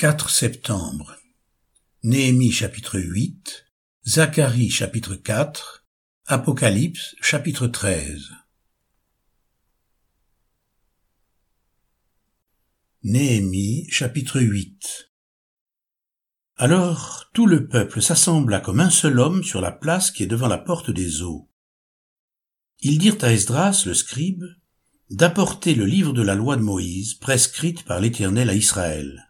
4 septembre. Néhémie chapitre 8, Zacharie chapitre 4, Apocalypse chapitre 13. Néhémie chapitre 8 Alors tout le peuple s'assembla comme un seul homme sur la place qui est devant la porte des eaux. Ils dirent à Esdras le scribe d'apporter le livre de la loi de Moïse prescrite par l'Éternel à Israël.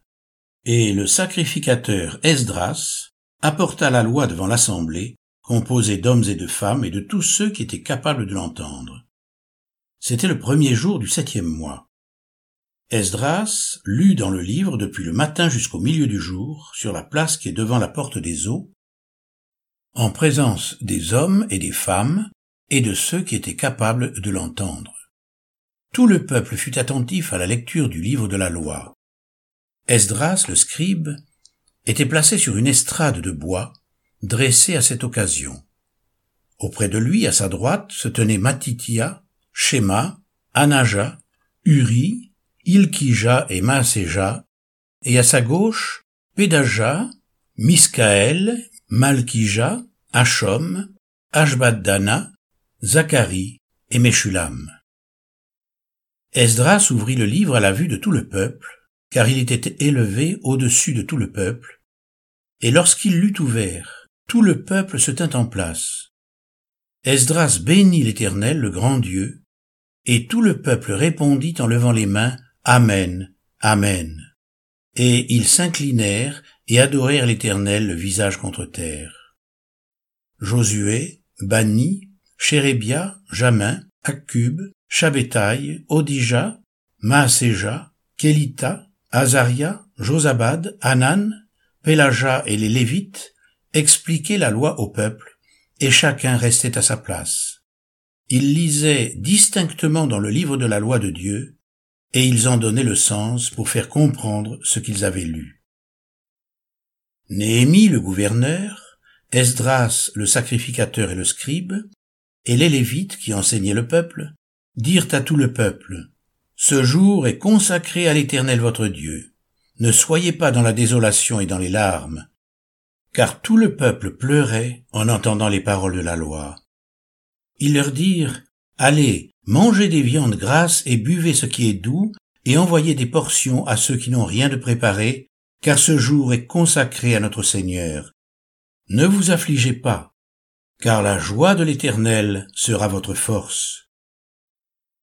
Et le sacrificateur Esdras apporta la loi devant l'assemblée, composée d'hommes et de femmes et de tous ceux qui étaient capables de l'entendre. C'était le premier jour du septième mois. Esdras lut dans le livre depuis le matin jusqu'au milieu du jour, sur la place qui est devant la porte des eaux, en présence des hommes et des femmes et de ceux qui étaient capables de l'entendre. Tout le peuple fut attentif à la lecture du livre de la loi. Esdras, le scribe, était placé sur une estrade de bois, dressée à cette occasion. Auprès de lui, à sa droite, se tenaient Matitia, Shema, Anaja, Uri, Ilkija et Maaseja, et à sa gauche, Pédaja, Miskaël, Malkija, Hachom, Ashbaddana, Zacharie et Meshulam. Esdras ouvrit le livre à la vue de tout le peuple, car il était élevé au-dessus de tout le peuple, et lorsqu'il l'eut ouvert, tout le peuple se tint en place. Esdras bénit l'Éternel, le grand Dieu, et tout le peuple répondit en levant les mains, Amen, Amen. Et ils s'inclinèrent et adorèrent l'Éternel le visage contre terre. Josué, Bani, Chérébia, Jamin, Accub, Shabétaï, Odija, Maaseja, Kelita, Azaria, Josabad, Hanan, Pélaja et les Lévites expliquaient la loi au peuple, et chacun restait à sa place. Ils lisaient distinctement dans le livre de la loi de Dieu, et ils en donnaient le sens pour faire comprendre ce qu'ils avaient lu. Néhémie le gouverneur, Esdras le sacrificateur et le scribe, et les Lévites qui enseignaient le peuple, dirent à tout le peuple, ce jour est consacré à l'Éternel votre Dieu. Ne soyez pas dans la désolation et dans les larmes, car tout le peuple pleurait en entendant les paroles de la loi. Ils leur dirent, Allez, mangez des viandes grasses et buvez ce qui est doux, et envoyez des portions à ceux qui n'ont rien de préparé, car ce jour est consacré à notre Seigneur. Ne vous affligez pas, car la joie de l'Éternel sera votre force.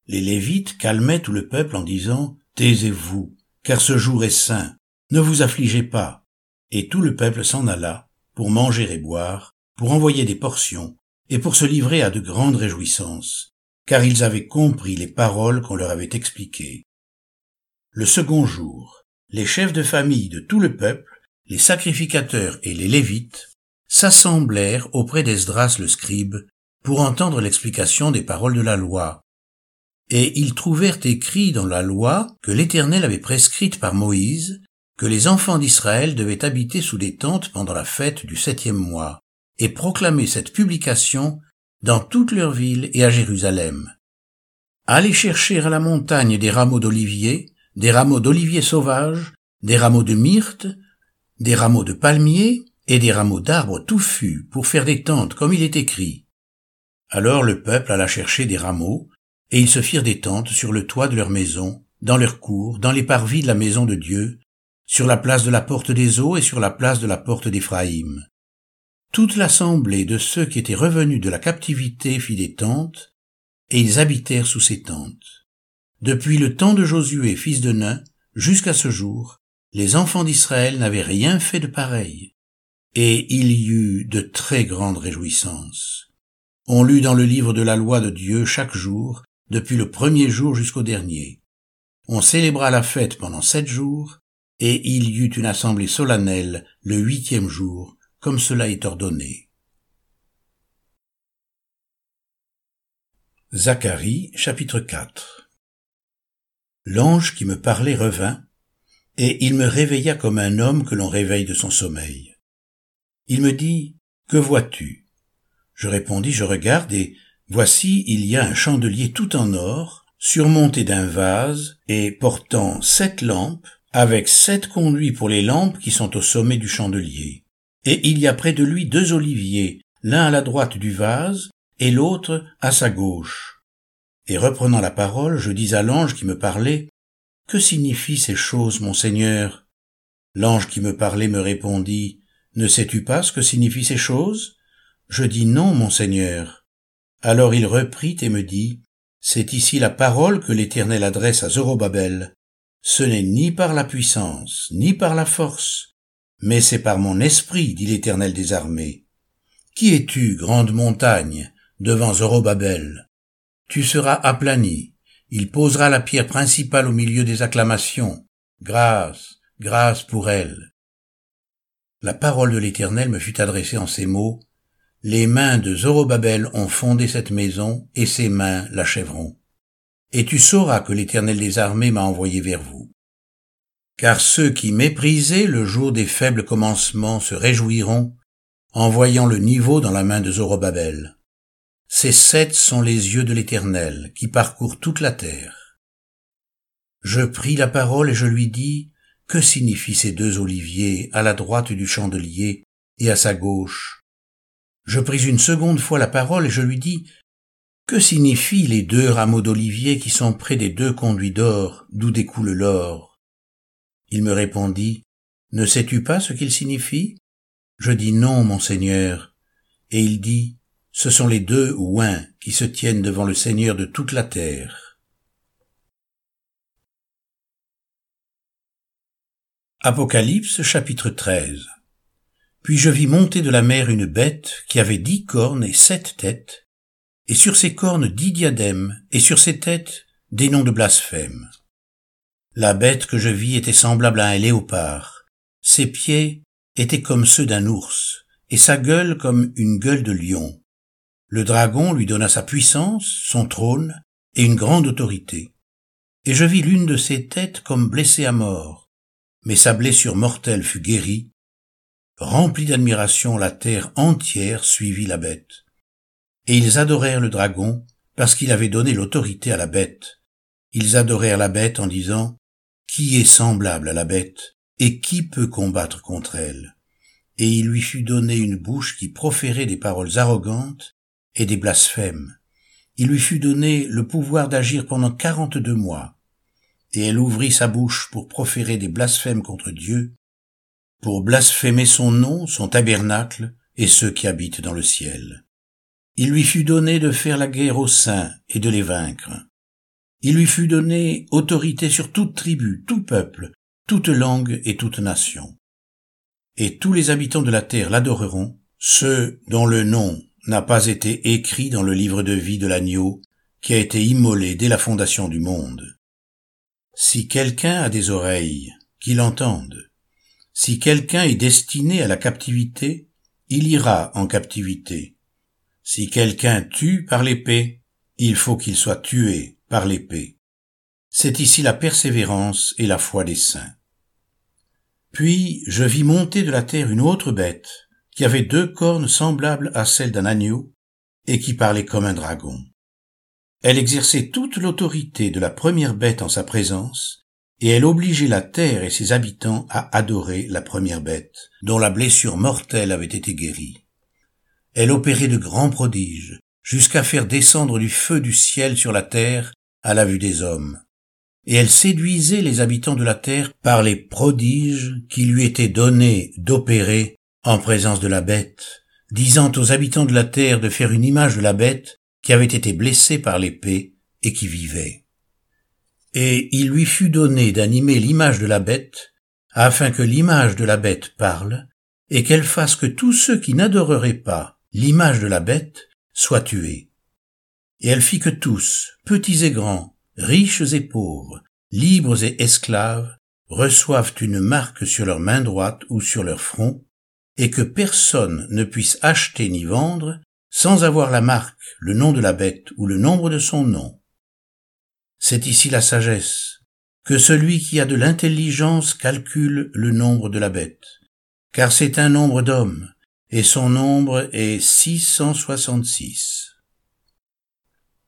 Les Lévites calmaient tout le peuple en disant, Taisez-vous, car ce jour est saint, ne vous affligez pas. Et tout le peuple s'en alla, pour manger et boire, pour envoyer des portions, et pour se livrer à de grandes réjouissances, car ils avaient compris les paroles qu'on leur avait expliquées. Le second jour, les chefs de famille de tout le peuple, les sacrificateurs et les Lévites, s'assemblèrent auprès d'Esdras le scribe, pour entendre l'explication des paroles de la loi, et ils trouvèrent écrit dans la loi que l'Éternel avait prescrite par Moïse que les enfants d'Israël devaient habiter sous des tentes pendant la fête du septième mois, et proclamer cette publication dans toutes leurs villes et à Jérusalem. Allez chercher à la montagne des rameaux d'olivier, des rameaux d'olivier sauvage, des rameaux de myrte, des rameaux de palmier et des rameaux d'arbres touffus pour faire des tentes comme il est écrit. Alors le peuple alla chercher des rameaux et ils se firent des tentes sur le toit de leur maison, dans leur cour, dans les parvis de la maison de Dieu, sur la place de la porte des eaux et sur la place de la porte d'Éphraïm. Toute l'assemblée de ceux qui étaient revenus de la captivité fit des tentes, et ils habitèrent sous ces tentes. Depuis le temps de Josué, fils de Nun, jusqu'à ce jour, les enfants d'Israël n'avaient rien fait de pareil. Et il y eut de très grandes réjouissances. On lut dans le livre de la loi de Dieu chaque jour depuis le premier jour jusqu'au dernier. On célébra la fête pendant sept jours, et il y eut une assemblée solennelle le huitième jour, comme cela est ordonné. Zacharie chapitre 4 L'ange qui me parlait revint, et il me réveilla comme un homme que l'on réveille de son sommeil. Il me dit, Que vois-tu? Je répondis, Je regarde, et Voici, il y a un chandelier tout en or, surmonté d'un vase et portant sept lampes, avec sept conduits pour les lampes qui sont au sommet du chandelier. Et il y a près de lui deux oliviers, l'un à la droite du vase et l'autre à sa gauche. Et reprenant la parole, je dis à l'ange qui me parlait, Que signifient ces choses, mon Seigneur? L'ange qui me parlait me répondit, Ne sais-tu pas ce que signifient ces choses? Je dis non, mon Seigneur. Alors il reprit et me dit, C'est ici la parole que l'Éternel adresse à Zorobabel. Ce n'est ni par la puissance, ni par la force, mais c'est par mon esprit, dit l'Éternel des armées. Qui es-tu, grande montagne, devant Zorobabel? Tu seras aplani, il posera la pierre principale au milieu des acclamations. Grâce, grâce pour elle. La parole de l'Éternel me fut adressée en ces mots. Les mains de Zorobabel ont fondé cette maison, et ses mains l'achèveront. Et tu sauras que l'Éternel des armées m'a envoyé vers vous. Car ceux qui méprisaient le jour des faibles commencements se réjouiront en voyant le niveau dans la main de Zorobabel. Ces sept sont les yeux de l'Éternel qui parcourent toute la terre. Je pris la parole et je lui dis, que signifient ces deux oliviers à la droite du chandelier et à sa gauche? Je pris une seconde fois la parole et je lui dis, que signifient les deux rameaux d'olivier qui sont près des deux conduits d'or d'où découle l'or? Il me répondit, ne sais-tu pas ce qu'ils signifient? Je dis non, mon Seigneur. Et il dit, ce sont les deux ouins qui se tiennent devant le Seigneur de toute la terre. Apocalypse chapitre 13 Puis je vis monter de la mer une bête qui avait dix cornes et sept têtes, et sur ses cornes dix diadèmes, et sur ses têtes des noms de blasphème. La bête que je vis était semblable à un léopard. Ses pieds étaient comme ceux d'un ours, et sa gueule comme une gueule de lion. Le dragon lui donna sa puissance, son trône et une grande autorité. Et je vis l'une de ses têtes comme blessée à mort, mais sa blessure mortelle fut guérie. Remplie d'admiration, la terre entière suivit la bête. Et ils adorèrent le dragon parce qu'il avait donné l'autorité à la bête. Ils adorèrent la bête en disant, Qui est semblable à la bête, et qui peut combattre contre elle? Et il lui fut donné une bouche qui proférait des paroles arrogantes et des blasphèmes. Il lui fut donné le pouvoir d'agir pendant quarante-deux mois, et elle ouvrit sa bouche pour proférer des blasphèmes contre Dieu, pour blasphémer son nom, son tabernacle, et ceux qui habitent dans le ciel. Il lui fut donné de faire la guerre aux saints et de les vaincre. Il lui fut donné autorité sur toute tribu, tout peuple, toute langue et toute nation. Et tous les habitants de la terre l'adoreront, ceux dont le nom n'a pas été écrit dans le livre de vie de l'agneau qui a été immolé dès la fondation du monde. Si quelqu'un a des oreilles, qu'il entende. Si quelqu'un est destiné à la captivité, il ira en captivité. Si quelqu'un tue par l'épée, il faut qu'il soit tué par l'épée. C'est ici la persévérance et la foi des saints. Puis je vis monter de la terre une autre bête, qui avait deux cornes semblables à celles d'un agneau, et qui parlait comme un dragon. Elle exerçait toute l'autorité de la première bête en sa présence, et elle obligeait la terre et ses habitants à adorer la première bête, dont la blessure mortelle avait été guérie. Elle opérait de grands prodiges, jusqu'à faire descendre du feu du ciel sur la terre à la vue des hommes. Et elle séduisait les habitants de la terre par les prodiges qui lui étaient donnés d'opérer en présence de la bête, disant aux habitants de la terre de faire une image de la bête qui avait été blessée par l'épée et qui vivait. Et il lui fut donné d'animer l'image de la bête, afin que l'image de la bête parle, et qu'elle fasse que tous ceux qui n'adoreraient pas l'image de la bête soient tués. Et elle fit que tous, petits et grands, riches et pauvres, libres et esclaves, reçoivent une marque sur leur main droite ou sur leur front, et que personne ne puisse acheter ni vendre sans avoir la marque, le nom de la bête ou le nombre de son nom. C'est ici la sagesse, que celui qui a de l'intelligence calcule le nombre de la bête, car c'est un nombre d'hommes, et son nombre est 666.